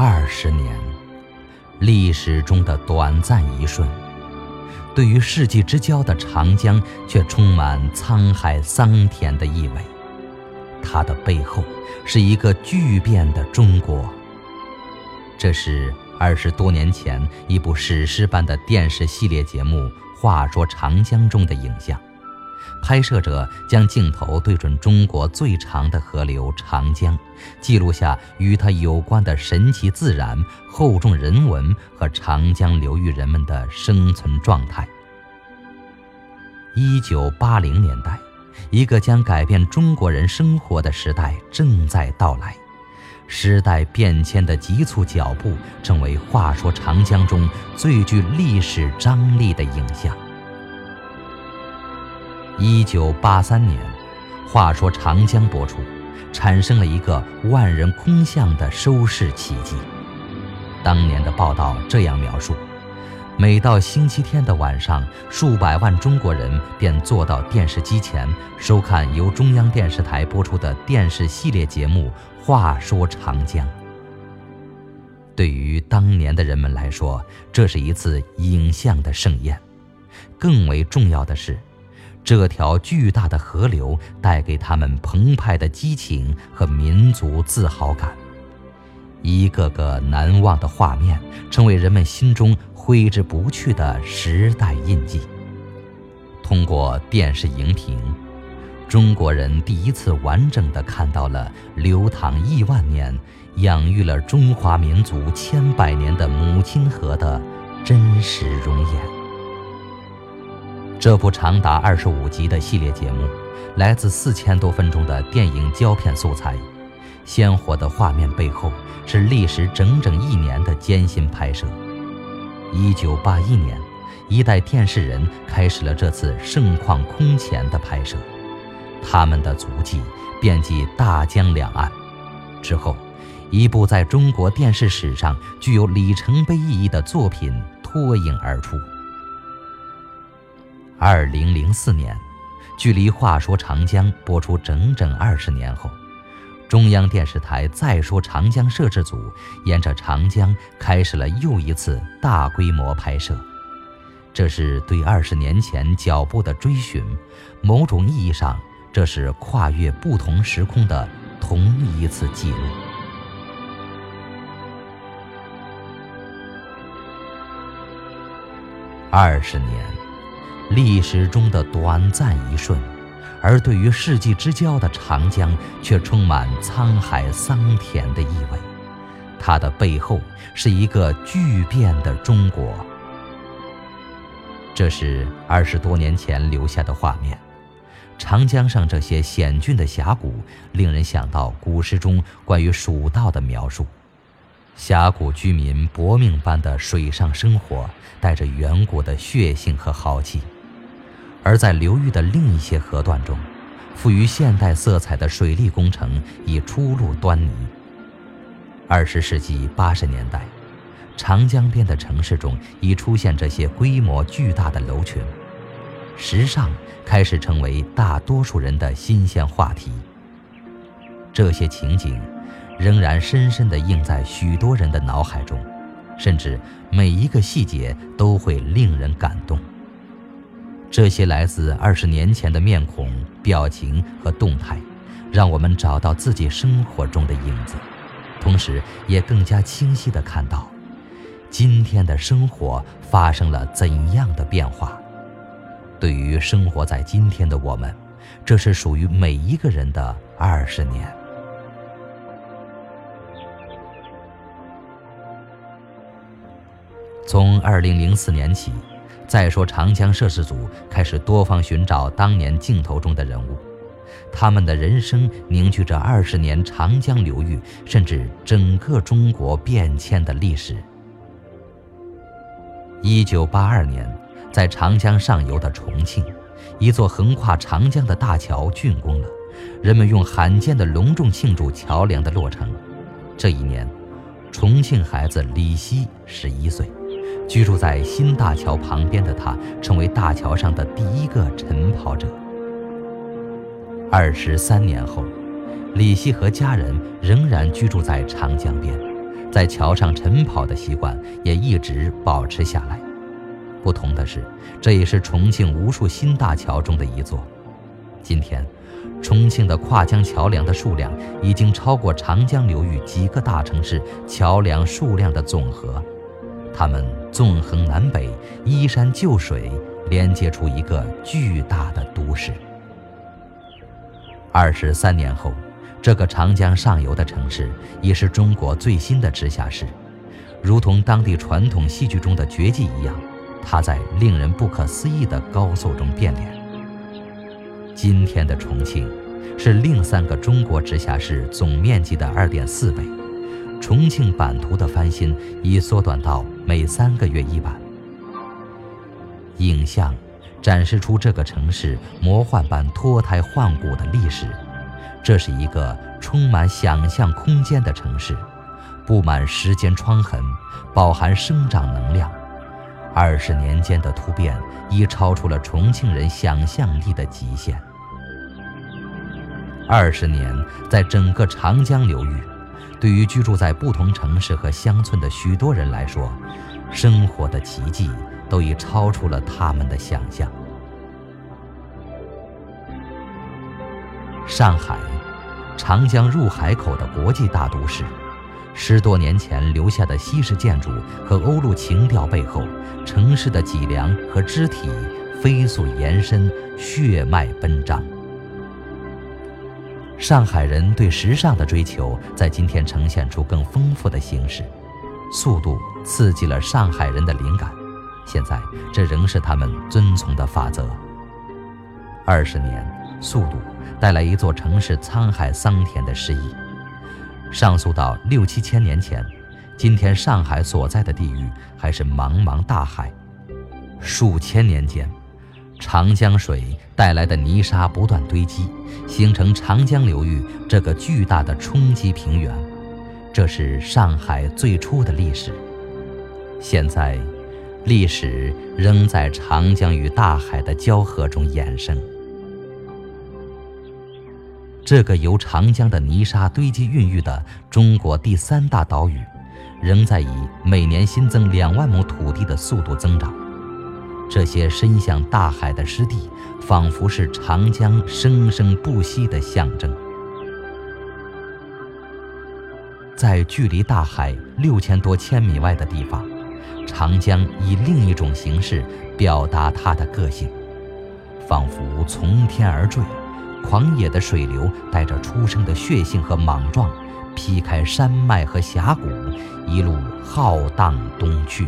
二十年，历史中的短暂一瞬，对于世纪之交的长江，却充满沧海桑田的意味。它的背后，是一个巨变的中国。这是二十多年前一部史诗般的电视系列节目《话说长江》中的影像。拍摄者将镜头对准中国最长的河流长江，记录下与它有关的神奇自然、厚重人文和长江流域人们的生存状态。一九八零年代，一个将改变中国人生活的时代正在到来。时代变迁的急促脚步，成为《话说长江》中最具历史张力的影像。一九八三年，《话说长江》播出，产生了一个万人空巷的收视奇迹。当年的报道这样描述：每到星期天的晚上，数百万中国人便坐到电视机前，收看由中央电视台播出的电视系列节目《话说长江》。对于当年的人们来说，这是一次影像的盛宴。更为重要的是。这条巨大的河流带给他们澎湃的激情和民族自豪感，一个个难忘的画面成为人们心中挥之不去的时代印记。通过电视荧屏，中国人第一次完整的看到了流淌亿万年、养育了中华民族千百年的母亲河的真实容颜。这部长达二十五集的系列节目，来自四千多分钟的电影胶片素材，鲜活的画面背后是历时整整一年的艰辛拍摄。一九八一年，一代电视人开始了这次盛况空前的拍摄，他们的足迹遍及大江两岸。之后，一部在中国电视史上具有里程碑意义的作品脱颖而出。二零零四年，距离《话说长江》播出整整二十年后，中央电视台《再说长江》摄制组沿着长江开始了又一次大规模拍摄。这是对二十年前脚步的追寻，某种意义上，这是跨越不同时空的同一次记录。二十年。历史中的短暂一瞬，而对于世纪之交的长江，却充满沧海桑田的意味。它的背后是一个巨变的中国。这是二十多年前留下的画面。长江上这些险峻的峡谷，令人想到古诗中关于蜀道的描述。峡谷居民搏命般的水上生活，带着远古的血性和豪气。而在流域的另一些河段中，富于现代色彩的水利工程已初露端倪。二十世纪八十年代，长江边的城市中已出现这些规模巨大的楼群，时尚开始成为大多数人的新鲜话题。这些情景仍然深深地印在许多人的脑海中，甚至每一个细节都会令人感动。这些来自二十年前的面孔、表情和动态，让我们找到自己生活中的影子，同时也更加清晰地看到，今天的生活发生了怎样的变化。对于生活在今天的我们，这是属于每一个人的二十年。从二零零四年起。再说，长江摄制组开始多方寻找当年镜头中的人物，他们的人生凝聚着二十年长江流域，甚至整个中国变迁的历史。一九八二年，在长江上游的重庆，一座横跨长江的大桥竣工了，人们用罕见的隆重庆祝桥梁的落成。这一年，重庆孩子李希十一岁。居住在新大桥旁边的他，成为大桥上的第一个晨跑者。二十三年后，李希和家人仍然居住在长江边，在桥上晨跑的习惯也一直保持下来。不同的是，这也是重庆无数新大桥中的一座。今天，重庆的跨江桥梁的数量已经超过长江流域几个大城市桥梁数量的总和。它们纵横南北，依山就水，连接出一个巨大的都市。二十三年后，这个长江上游的城市已是中国最新的直辖市，如同当地传统戏剧中的绝技一样，它在令人不可思议的高速中变脸。今天的重庆，是另三个中国直辖市总面积的二点四倍。重庆版图的翻新已缩短到每三个月一版。影像展示出这个城市魔幻般脱胎换骨的历史。这是一个充满想象空间的城市，布满时间疮痕，饱含生长能量。二十年间的突变已超出了重庆人想象力的极限。二十年，在整个长江流域。对于居住在不同城市和乡村的许多人来说，生活的奇迹都已超出了他们的想象。上海，长江入海口的国际大都市，十多年前留下的西式建筑和欧陆情调背后，城市的脊梁和肢体飞速延伸，血脉奔张。上海人对时尚的追求，在今天呈现出更丰富的形式。速度刺激了上海人的灵感，现在这仍是他们遵从的法则。二十年，速度带来一座城市沧海桑田的诗意。上溯到六七千年前，今天上海所在的地域还是茫茫大海。数千年间。长江水带来的泥沙不断堆积，形成长江流域这个巨大的冲积平原。这是上海最初的历史。现在，历史仍在长江与大海的交合中衍生。这个由长江的泥沙堆积孕育的中国第三大岛屿，仍在以每年新增两万亩土地的速度增长。这些伸向大海的湿地，仿佛是长江生生不息的象征。在距离大海六千多千米外的地方，长江以另一种形式表达它的个性，仿佛从天而坠，狂野的水流带着初生的血性和莽撞，劈开山脉和峡谷，一路浩荡东去。